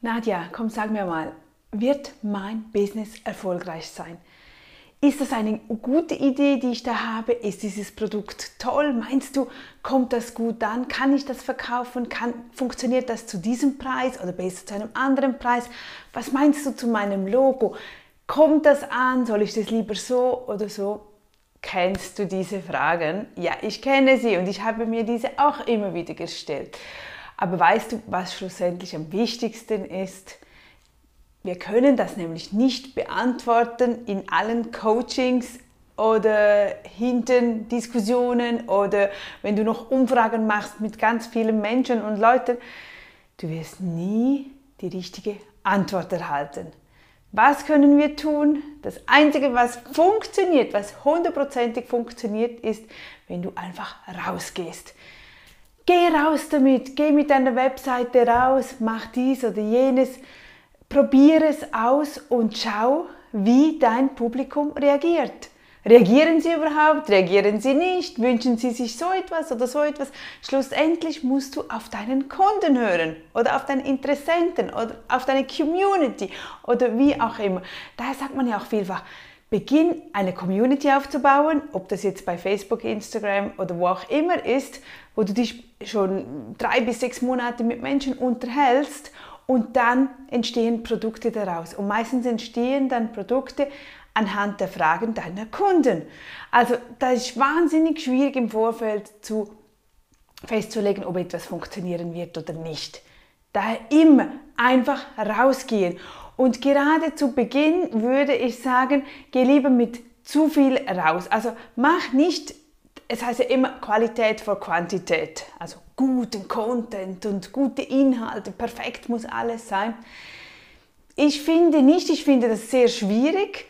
Nadja, komm, sag mir mal, wird mein Business erfolgreich sein? Ist das eine gute Idee, die ich da habe? Ist dieses Produkt toll? Meinst du, kommt das gut an? Kann ich das verkaufen? Kann, funktioniert das zu diesem Preis oder besser zu einem anderen Preis? Was meinst du zu meinem Logo? Kommt das an? Soll ich das lieber so oder so? Kennst du diese Fragen? Ja, ich kenne sie und ich habe mir diese auch immer wieder gestellt. Aber weißt du, was schlussendlich am wichtigsten ist? Wir können das nämlich nicht beantworten in allen Coachings oder hinten Diskussionen oder wenn du noch Umfragen machst mit ganz vielen Menschen und Leuten. Du wirst nie die richtige Antwort erhalten. Was können wir tun? Das Einzige, was funktioniert, was hundertprozentig funktioniert, ist, wenn du einfach rausgehst. Geh raus damit, geh mit deiner Webseite raus, mach dies oder jenes, probiere es aus und schau, wie dein Publikum reagiert. Reagieren sie überhaupt? Reagieren sie nicht? Wünschen sie sich so etwas oder so etwas? Schlussendlich musst du auf deinen Kunden hören oder auf deinen Interessenten oder auf deine Community oder wie auch immer. Daher sagt man ja auch vielfach, Beginn eine Community aufzubauen, ob das jetzt bei Facebook, Instagram oder wo auch immer ist, wo du dich schon drei bis sechs Monate mit Menschen unterhältst und dann entstehen Produkte daraus. Und meistens entstehen dann Produkte anhand der Fragen deiner Kunden. Also das ist wahnsinnig schwierig im Vorfeld zu festzulegen, ob etwas funktionieren wird oder nicht. Daher immer einfach rausgehen und gerade zu Beginn würde ich sagen, geh lieber mit zu viel raus. Also mach nicht, es heißt ja immer Qualität vor Quantität. Also guten Content und gute Inhalte, perfekt muss alles sein. Ich finde nicht, ich finde das sehr schwierig,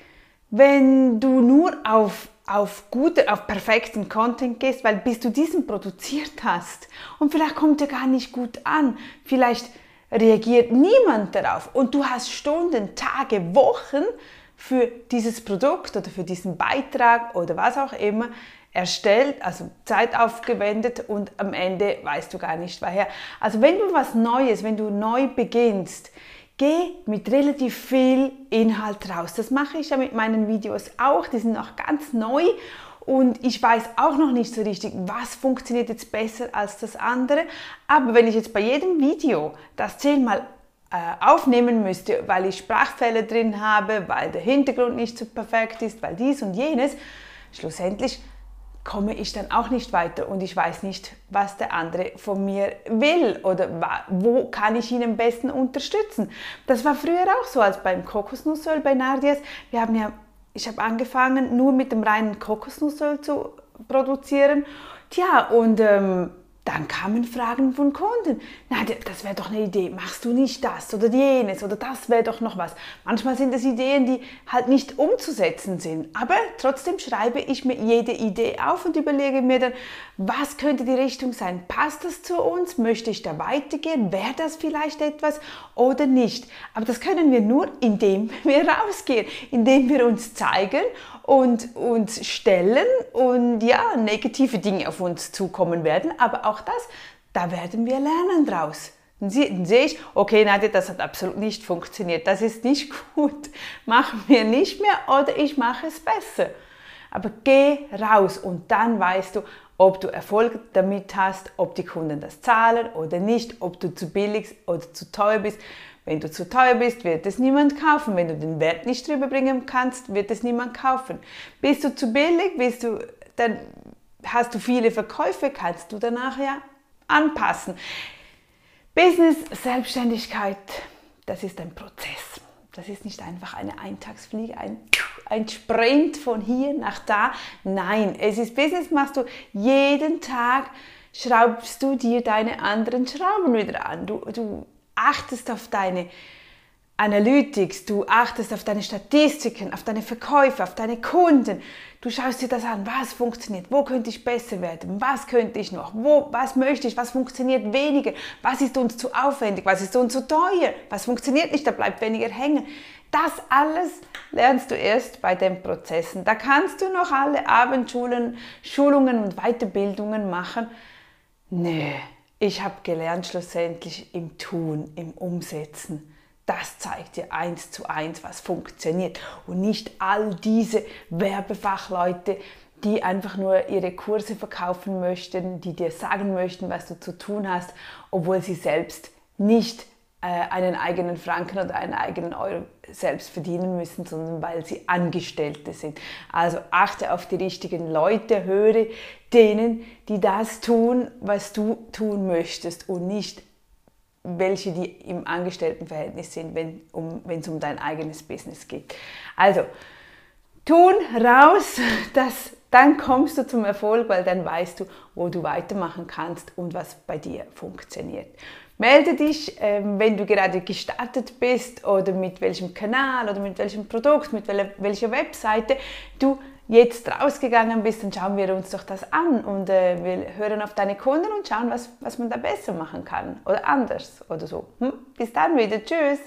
wenn du nur auf auf guten, auf perfekten Content gehst, weil bis du diesen produziert hast und vielleicht kommt er gar nicht gut an, vielleicht reagiert niemand darauf und du hast Stunden, Tage, Wochen für dieses Produkt oder für diesen Beitrag oder was auch immer erstellt, also Zeit aufgewendet und am Ende weißt du gar nicht woher. Also wenn du was Neues, wenn du neu beginnst, geh mit relativ viel Inhalt raus. Das mache ich ja mit meinen Videos auch, die sind noch ganz neu und ich weiß auch noch nicht so richtig, was funktioniert jetzt besser als das andere. Aber wenn ich jetzt bei jedem Video das zehnmal äh, aufnehmen müsste, weil ich Sprachfälle drin habe, weil der Hintergrund nicht so perfekt ist, weil dies und jenes, schlussendlich komme ich dann auch nicht weiter und ich weiß nicht, was der andere von mir will oder wo kann ich ihn am besten unterstützen. Das war früher auch so als beim Kokosnussöl bei Nardias. Wir haben ja ich habe angefangen, nur mit dem reinen Kokosnussöl zu produzieren. Tja, und ähm, dann kamen Fragen von Kunden. Na, das wäre doch eine Idee. Machst du nicht das oder jenes oder das wäre doch noch was. Manchmal sind es Ideen, die halt nicht umzusetzen sind. Aber trotzdem schreibe ich mir jede Idee auf und überlege mir dann, was könnte die Richtung sein? Passt das zu uns? Möchte ich da weitergehen? Wäre das vielleicht etwas oder nicht? Aber das können wir nur, indem wir rausgehen, indem wir uns zeigen und uns stellen und ja, negative Dinge auf uns zukommen werden. Aber auch das, da werden wir lernen draus. Dann sehe ich, okay, Nadja, das hat absolut nicht funktioniert, das ist nicht gut, machen wir nicht mehr oder ich mache es besser. Aber geh raus und dann weißt du, ob du Erfolg damit hast, ob die Kunden das zahlen oder nicht, ob du zu billig oder zu teuer bist. Wenn du zu teuer bist, wird es niemand kaufen. Wenn du den Wert nicht drüber bringen kannst, wird es niemand kaufen. Bist du zu billig, bist du, dann hast du viele Verkäufe, kannst du danach ja anpassen. Business, Selbstständigkeit, das ist ein Prozess. Das ist nicht einfach eine Eintagsfliege, ein, ein Sprint von hier nach da. Nein, es ist Business, machst du jeden Tag, schraubst du dir deine anderen Schrauben wieder an. Du, du achtest auf deine Analytics, du achtest auf deine Statistiken, auf deine Verkäufe, auf deine Kunden. Du schaust dir das an, was funktioniert, wo könnte ich besser werden, was könnte ich noch, wo, was möchte ich, was funktioniert weniger, was ist uns zu aufwendig, was ist uns zu teuer, was funktioniert nicht, da bleibt weniger hängen. Das alles lernst du erst bei den Prozessen. Da kannst du noch alle Abendschulen, Schulungen und Weiterbildungen machen. Nö, ich habe gelernt schlussendlich im Tun, im Umsetzen. Das zeigt dir eins zu eins, was funktioniert und nicht all diese Werbefachleute, die einfach nur ihre Kurse verkaufen möchten, die dir sagen möchten, was du zu tun hast, obwohl sie selbst nicht einen eigenen Franken oder einen eigenen Euro selbst verdienen müssen, sondern weil sie Angestellte sind. Also achte auf die richtigen Leute, höre denen, die das tun, was du tun möchtest und nicht welche, die im Angestelltenverhältnis sind, wenn um, es um dein eigenes Business geht. Also, tun, raus, das, dann kommst du zum Erfolg, weil dann weißt du, wo du weitermachen kannst und was bei dir funktioniert. Melde dich, ähm, wenn du gerade gestartet bist oder mit welchem Kanal oder mit welchem Produkt, mit welcher Webseite du jetzt rausgegangen bist, dann schauen wir uns doch das an und äh, wir hören auf deine Kunden und schauen, was, was man da besser machen kann oder anders oder so. Hm? Bis dann wieder. Tschüss.